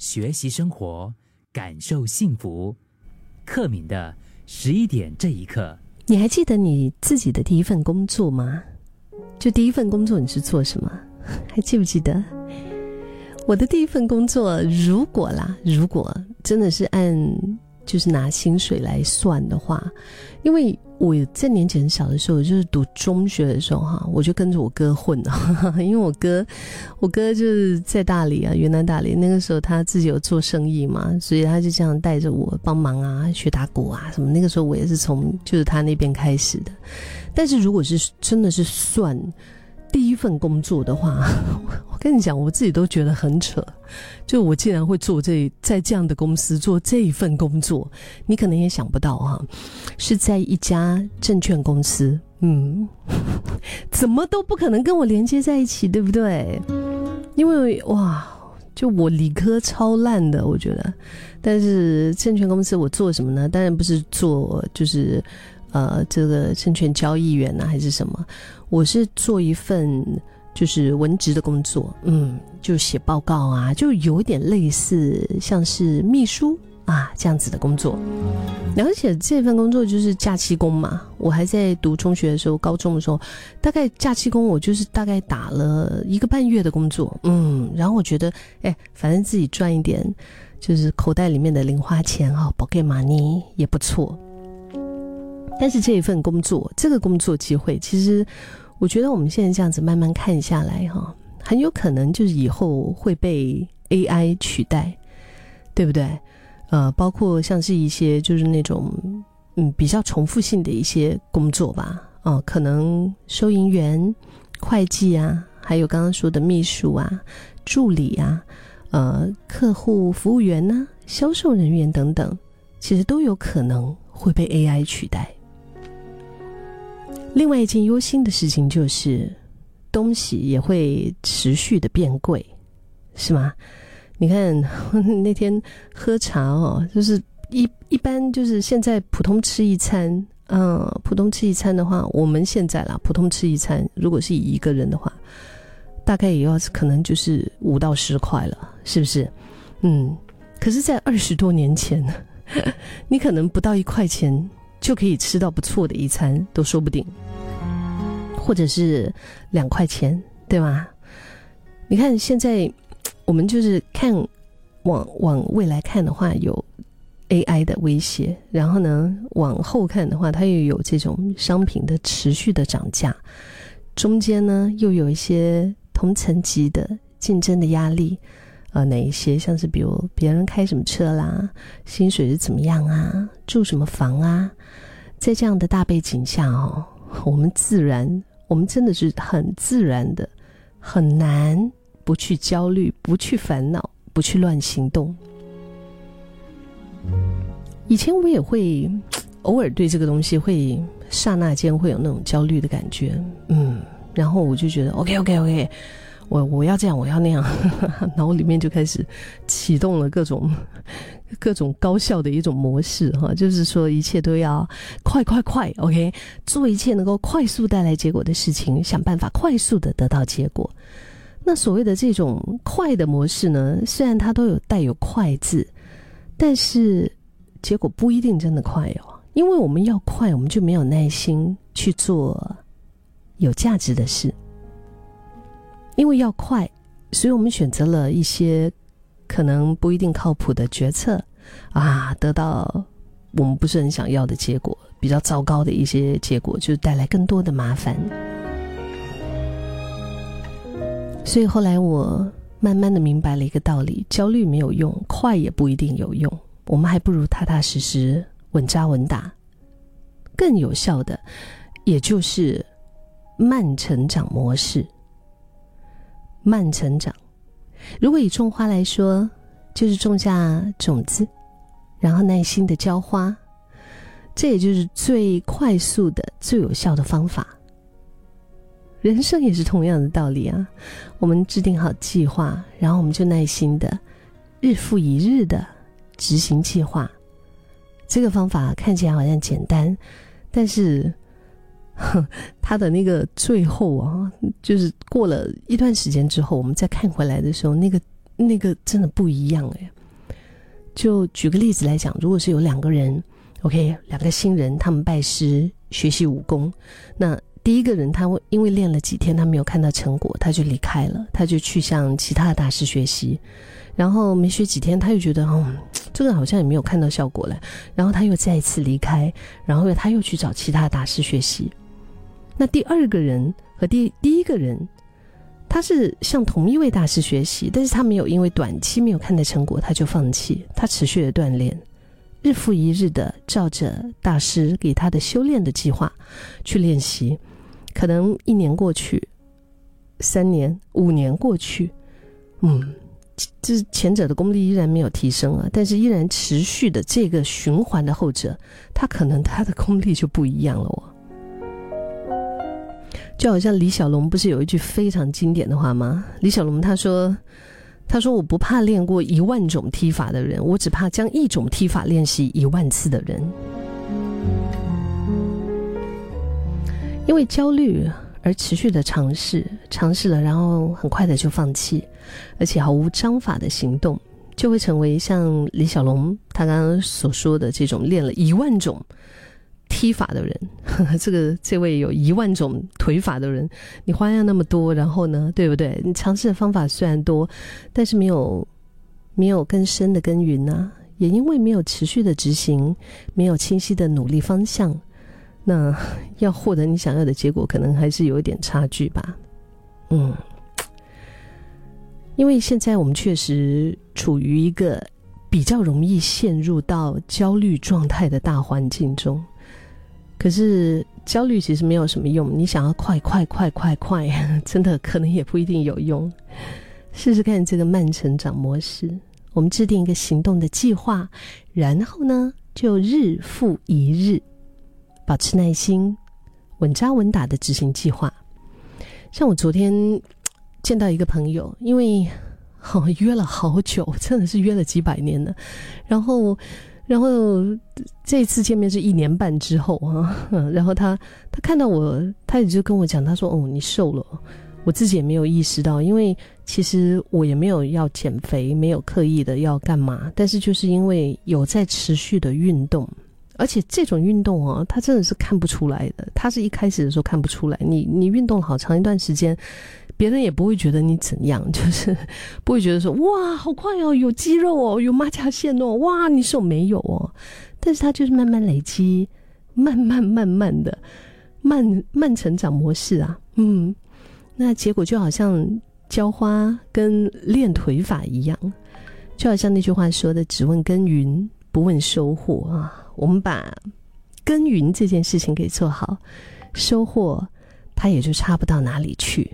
学习生活，感受幸福。克敏的十一点这一刻，你还记得你自己的第一份工作吗？就第一份工作你是做什么？还记不记得？我的第一份工作，如果啦，如果真的是按就是拿薪水来算的话，因为我在年纪很小的时候，就是读中学的时候哈，我就跟着我哥混了，因为我哥，我哥就是在大理啊，云南大理，那个时候他自己有做生意嘛，所以他就这样带着我帮忙啊，学打鼓啊什么。那个时候我也是从就是他那边开始的，但是如果是真的是算。第一份工作的话，我跟你讲，我自己都觉得很扯。就我竟然会做这在这样的公司做这一份工作，你可能也想不到哈，是在一家证券公司。嗯，怎么都不可能跟我连接在一起，对不对？因为哇，就我理科超烂的，我觉得。但是证券公司我做什么呢？当然不是做，就是呃，这个证券交易员啊，还是什么。我是做一份就是文职的工作，嗯，就写报告啊，就有点类似像是秘书啊这样子的工作。而且这份工作就是假期工嘛。我还在读中学的时候，高中的时候，大概假期工我就是大概打了一个半月的工作，嗯，然后我觉得，哎，反正自己赚一点，就是口袋里面的零花钱哈，宝盖玛尼也不错。但是这一份工作，这个工作机会，其实我觉得我们现在这样子慢慢看下来，哈，很有可能就是以后会被 AI 取代，对不对？呃，包括像是一些就是那种嗯比较重复性的一些工作吧，哦，可能收银员、会计啊，还有刚刚说的秘书啊、助理啊，呃，客户服务员呢、销售人员等等，其实都有可能会被 AI 取代。另外一件忧心的事情就是，东西也会持续的变贵，是吗？你看 那天喝茶哦，就是一一般就是现在普通吃一餐，嗯，普通吃一餐的话，我们现在啦，普通吃一餐，如果是以一个人的话，大概也要可能就是五到十块了，是不是？嗯，可是，在二十多年前，你可能不到一块钱。就可以吃到不错的一餐，都说不定，或者是两块钱，对吗？你看现在，我们就是看往往未来看的话，有 AI 的威胁，然后呢，往后看的话，它又有这种商品的持续的涨价，中间呢又有一些同层级的竞争的压力。呃，哪一些像是比如别人开什么车啦，薪水是怎么样啊，住什么房啊，在这样的大背景下哦，我们自然，我们真的是很自然的，很难不去焦虑，不去烦恼，不去乱行动。以前我也会偶尔对这个东西会刹那间会有那种焦虑的感觉，嗯，然后我就觉得 OK OK OK。我我要这样，我要那样，脑里面就开始启动了各种各种高效的一种模式哈，就是说一切都要快快快，OK，做一切能够快速带来结果的事情，想办法快速的得到结果。那所谓的这种快的模式呢，虽然它都有带有“快”字，但是结果不一定真的快哦，因为我们要快，我们就没有耐心去做有价值的事。因为要快，所以我们选择了一些可能不一定靠谱的决策，啊，得到我们不是很想要的结果，比较糟糕的一些结果，就带来更多的麻烦。所以后来我慢慢的明白了一个道理：焦虑没有用，快也不一定有用。我们还不如踏踏实实、稳扎稳打，更有效的，也就是慢成长模式。慢成长，如果以种花来说，就是种下种子，然后耐心的浇花，这也就是最快速的、最有效的方法。人生也是同样的道理啊！我们制定好计划，然后我们就耐心的、日复一日的执行计划。这个方法看起来好像简单，但是。他的那个最后啊，就是过了一段时间之后，我们再看回来的时候，那个那个真的不一样哎。就举个例子来讲，如果是有两个人，OK，两个新人，他们拜师学习武功，那第一个人他会因为练了几天，他没有看到成果，他就离开了，他就去向其他的大师学习，然后没学几天，他又觉得哦，这个好像也没有看到效果了，然后他又再一次离开，然后他又去找其他大师学习。那第二个人和第第一个人。他是向同一位大师学习，但是他没有因为短期没有看到成果他就放弃，他持续的锻炼，日复一日的照着大师给他的修炼的计划去练习，可能一年过去，三年、五年过去，嗯，这前者的功力依然没有提升啊，但是依然持续的这个循环的后者，他可能他的功力就不一样了哦。就好像李小龙不是有一句非常经典的话吗？李小龙他说：“他说我不怕练过一万种踢法的人，我只怕将一种踢法练习一万次的人。因为焦虑而持续的尝试，尝试了然后很快的就放弃，而且毫无章法的行动，就会成为像李小龙他刚刚所说的这种练了一万种。”踢法的人，这个这位有一万种腿法的人，你花样那么多，然后呢，对不对？你尝试的方法虽然多，但是没有没有更深的耕耘呢，也因为没有持续的执行，没有清晰的努力方向，那 要获得你想要的结果，可能还是有一点差距吧。嗯，因为现在我们确实处于一个比较容易陷入到焦虑状态的大环境中。可是焦虑其实没有什么用，你想要快快快快快，真的可能也不一定有用。试试看这个慢成长模式，我们制定一个行动的计划，然后呢就日复一日，保持耐心，稳扎稳打的执行计划。像我昨天见到一个朋友，因为好约了好久，真的是约了几百年了，然后。然后这次见面是一年半之后啊，然后他他看到我，他也就跟我讲，他说：“哦，你瘦了。”我自己也没有意识到，因为其实我也没有要减肥，没有刻意的要干嘛，但是就是因为有在持续的运动，而且这种运动啊，它真的是看不出来的，它是一开始的时候看不出来，你你运动好长一段时间。别人也不会觉得你怎样，就是不会觉得说哇好快哦，有肌肉哦，有马甲线哦，哇你手没有哦，但是它就是慢慢累积，慢慢慢慢的慢慢成长模式啊，嗯，那结果就好像浇花跟练腿法一样，就好像那句话说的，只问耕耘不问收获啊，我们把耕耘这件事情给做好，收获它也就差不到哪里去。